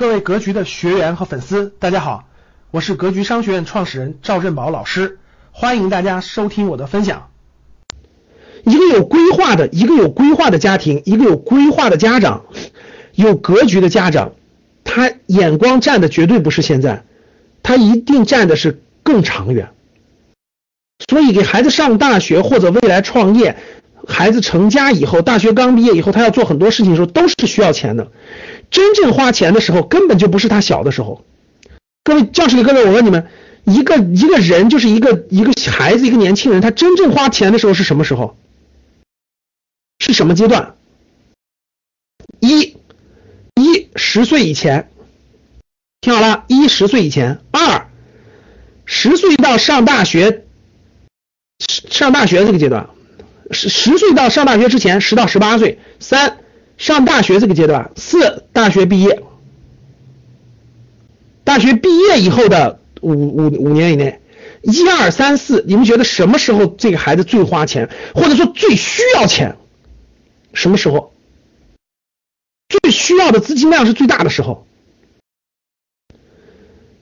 各位格局的学员和粉丝，大家好，我是格局商学院创始人赵振宝老师，欢迎大家收听我的分享。一个有规划的，一个有规划的家庭，一个有规划的家长，有格局的家长，他眼光站的绝对不是现在，他一定站的是更长远。所以给孩子上大学或者未来创业，孩子成家以后，大学刚毕业以后，他要做很多事情的时候，都是需要钱的。真正花钱的时候，根本就不是他小的时候。各位教室里各位，我问你们，一个一个人就是一个一个孩子，一个年轻人，他真正花钱的时候是什么时候？是什么阶段？一，一十岁以前，听好了，一十岁以前；二，十岁到上大学，上大学这个阶段，十十岁到上大学之前，十到十八岁；三。上大学这个阶段，四大学毕业，大学毕业以后的五五五年以内，一二三四，你们觉得什么时候这个孩子最花钱，或者说最需要钱？什么时候？最需要的资金量是最大的时候。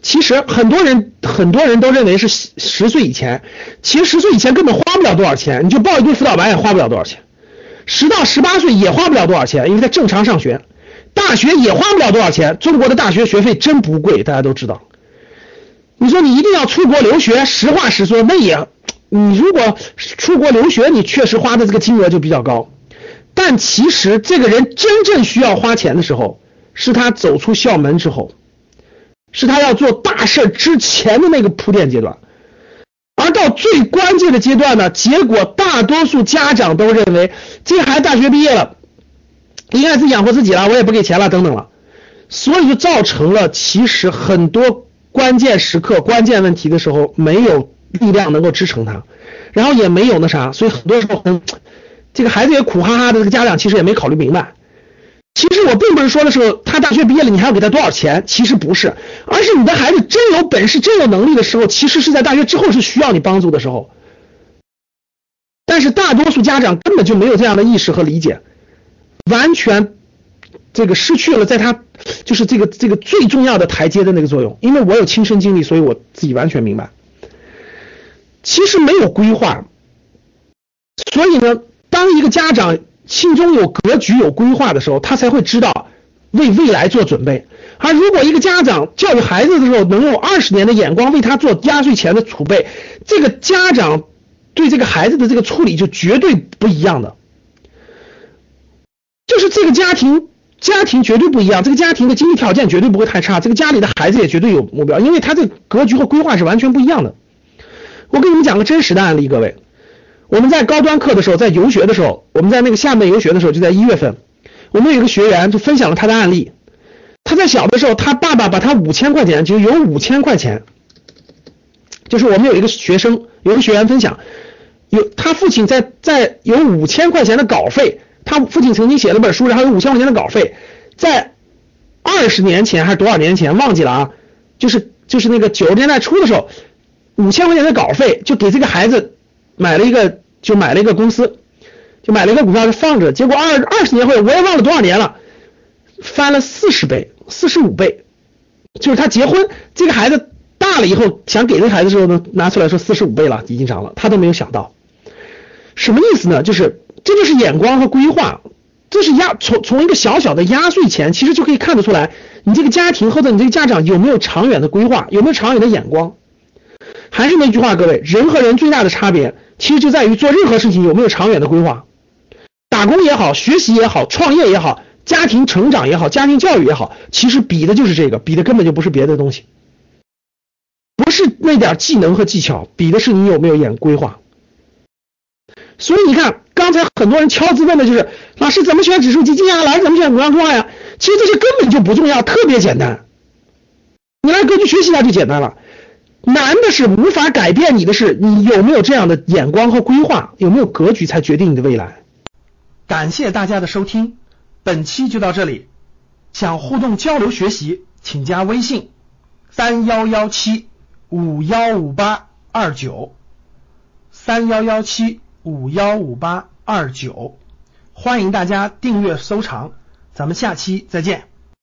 其实很多人很多人都认为是十岁以前，其实十岁以前根本花不了多少钱，你就报一堆辅导班也花不了多少钱。十到十八岁也花不了多少钱，因为他正常上学，大学也花不了多少钱。中国的大学学费真不贵，大家都知道。你说你一定要出国留学，实话实说，那也，你如果出国留学，你确实花的这个金额就比较高。但其实这个人真正需要花钱的时候，是他走出校门之后，是他要做大事之前的那个铺垫阶段。而到最关键的阶段呢，结果大多数家长都认为这孩子大学毕业了，应该自己养活自己了，我也不给钱了，等等了，所以就造成了其实很多关键时刻、关键问题的时候没有力量能够支撑他，然后也没有那啥，所以很多时候，这个孩子也苦哈哈的，这个家长其实也没考虑明白。其实我并不是说的是他大学毕业了，你还要给他多少钱？其实不是，而是你的孩子真有本事、真有能力的时候，其实是在大学之后是需要你帮助的时候。但是大多数家长根本就没有这样的意识和理解，完全这个失去了在他就是这个这个最重要的台阶的那个作用。因为我有亲身经历，所以我自己完全明白。其实没有规划，所以呢，当一个家长。心中有格局、有规划的时候，他才会知道为未来做准备。而如果一个家长教育孩子的时候能用二十年的眼光为他做压岁钱的储备，这个家长对这个孩子的这个处理就绝对不一样的。就是这个家庭，家庭绝对不一样，这个家庭的经济条件绝对不会太差，这个家里的孩子也绝对有目标，因为他这格局和规划是完全不一样的。我给你们讲个真实的案例，各位。我们在高端课的时候，在游学的时候，我们在那个厦门游学的时候，就在一月份，我们有一个学员就分享了他的案例。他在小的时候，他爸爸把他五千块钱，就有五千块钱，就是我们有一个学生，有个学员分享，有他父亲在在有五千块钱的稿费，他父亲曾经写了本书，然后有五千块钱的稿费，在二十年前还是多少年前忘记了啊，就是就是那个九十年代初的时候，五千块钱的稿费就给这个孩子。买了一个，就买了一个公司，就买了一个股票就放着，结果二二十年后，我也忘了多少年了，翻了四十倍、四十五倍，就是他结婚，这个孩子大了以后，想给这孩子的时候呢，拿出来说四十五倍了，已经涨了，他都没有想到，什么意思呢？就是这就是眼光和规划，这是压从从一个小小的压岁钱，其实就可以看得出来，你这个家庭或者你这个家长有没有长远的规划，有没有长远的眼光。还是那句话，各位，人和人最大的差别。其实就在于做任何事情有没有长远的规划，打工也好，学习也好，创业也好，家庭成长也好，家庭教育也好，其实比的就是这个，比的根本就不是别的东西，不是那点技能和技巧，比的是你有没有眼规划。所以你看，刚才很多人敲字问的就是，老师怎么选指数基金啊？老师怎么选股票中呀？其实这些根本就不重要，特别简单，你来格局学习一下就简单了。难的是无法改变你的是，你有没有这样的眼光和规划，有没有格局，才决定你的未来。感谢大家的收听，本期就到这里。想互动交流学习，请加微信三幺幺七五幺五八二九三幺幺七五幺五八二九，欢迎大家订阅收藏，咱们下期再见。